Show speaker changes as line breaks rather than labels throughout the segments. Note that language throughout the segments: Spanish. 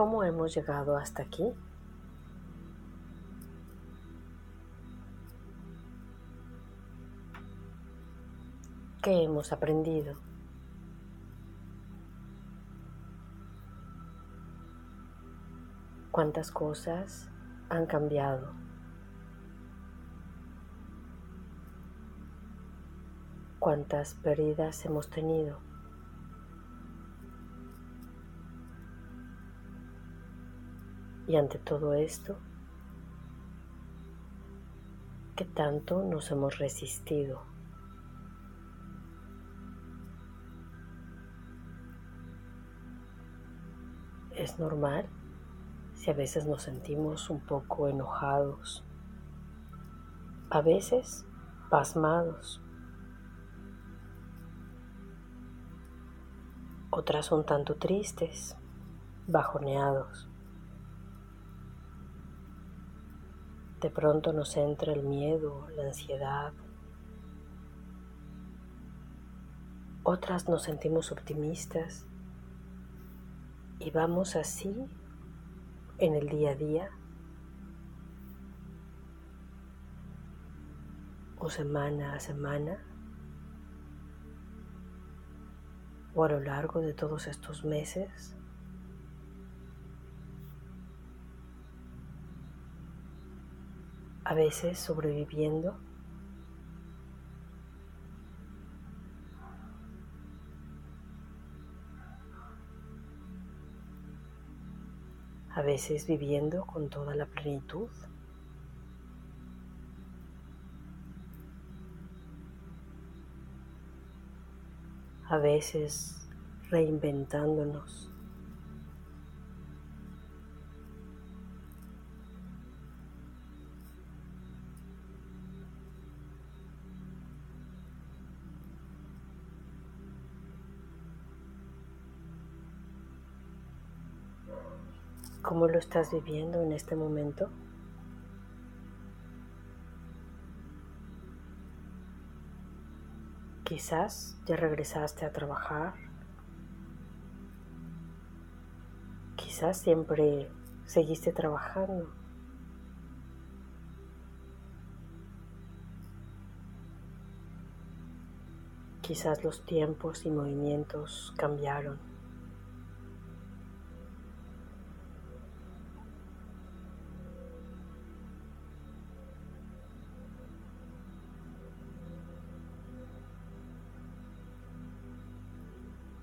¿Cómo hemos llegado hasta aquí? ¿Qué hemos aprendido? ¿Cuántas cosas han cambiado? ¿Cuántas pérdidas hemos tenido? Y ante todo esto, ¿qué tanto nos hemos resistido? Es normal si a veces nos sentimos un poco enojados, a veces pasmados, otras un tanto tristes, bajoneados. De pronto nos entra el miedo, la ansiedad. Otras nos sentimos optimistas y vamos así en el día a día. O semana a semana. O a lo largo de todos estos meses a veces sobreviviendo. A veces viviendo con toda la plenitud. A veces reinventándonos. ¿Cómo lo estás viviendo en este momento? Quizás ya regresaste a trabajar. Quizás siempre seguiste trabajando. Quizás los tiempos y movimientos cambiaron.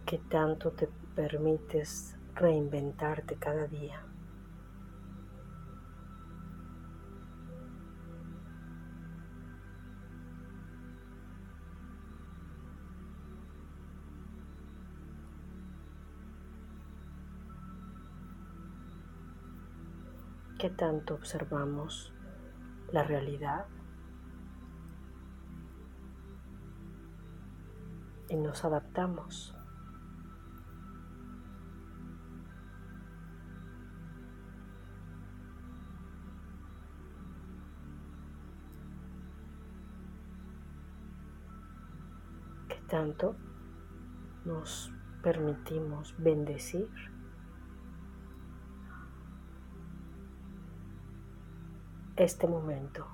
¿Qué tanto te permites reinventarte cada día. ¿Qué tanto observamos la realidad? Y nos adaptamos. Tanto nos permitimos bendecir este momento,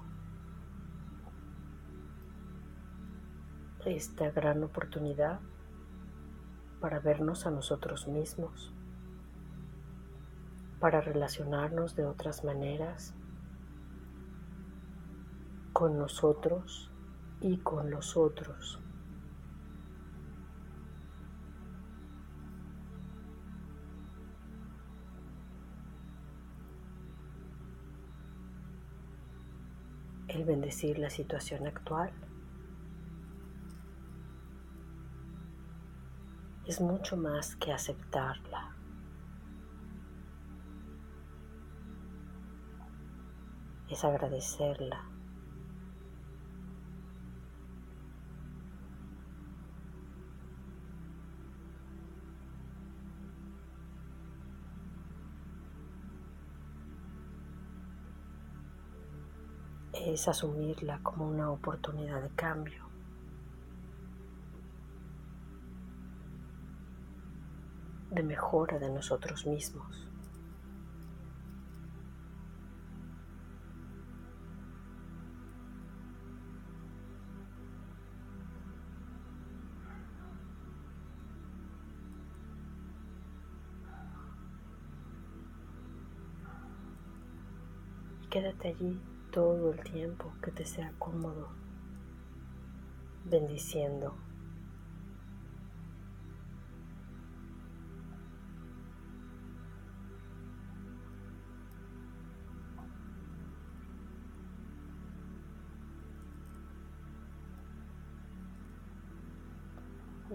esta gran oportunidad para vernos a nosotros mismos, para relacionarnos de otras maneras con nosotros y con los otros. El bendecir la situación actual. es mucho más que aceptarla. Es agradecerla. Es asumirla como una oportunidad de cambio. de mejora de nosotros mismos. Quédate allí todo el tiempo que te sea cómodo, bendiciendo.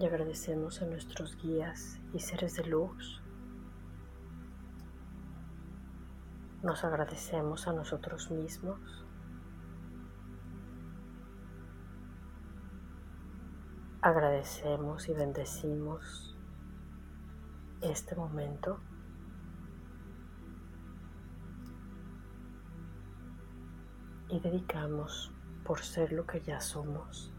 Y agradecemos a nuestros guías y seres de luz Nos agradecemos a nosotros mismos. Agradecemos y bendecimos este momento. Y dedicamos por ser lo que ya somos.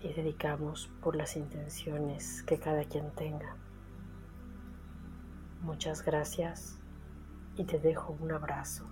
Y dedicamos por las intenciones que cada quien tenga. Muchas gracias y te dejo un abrazo.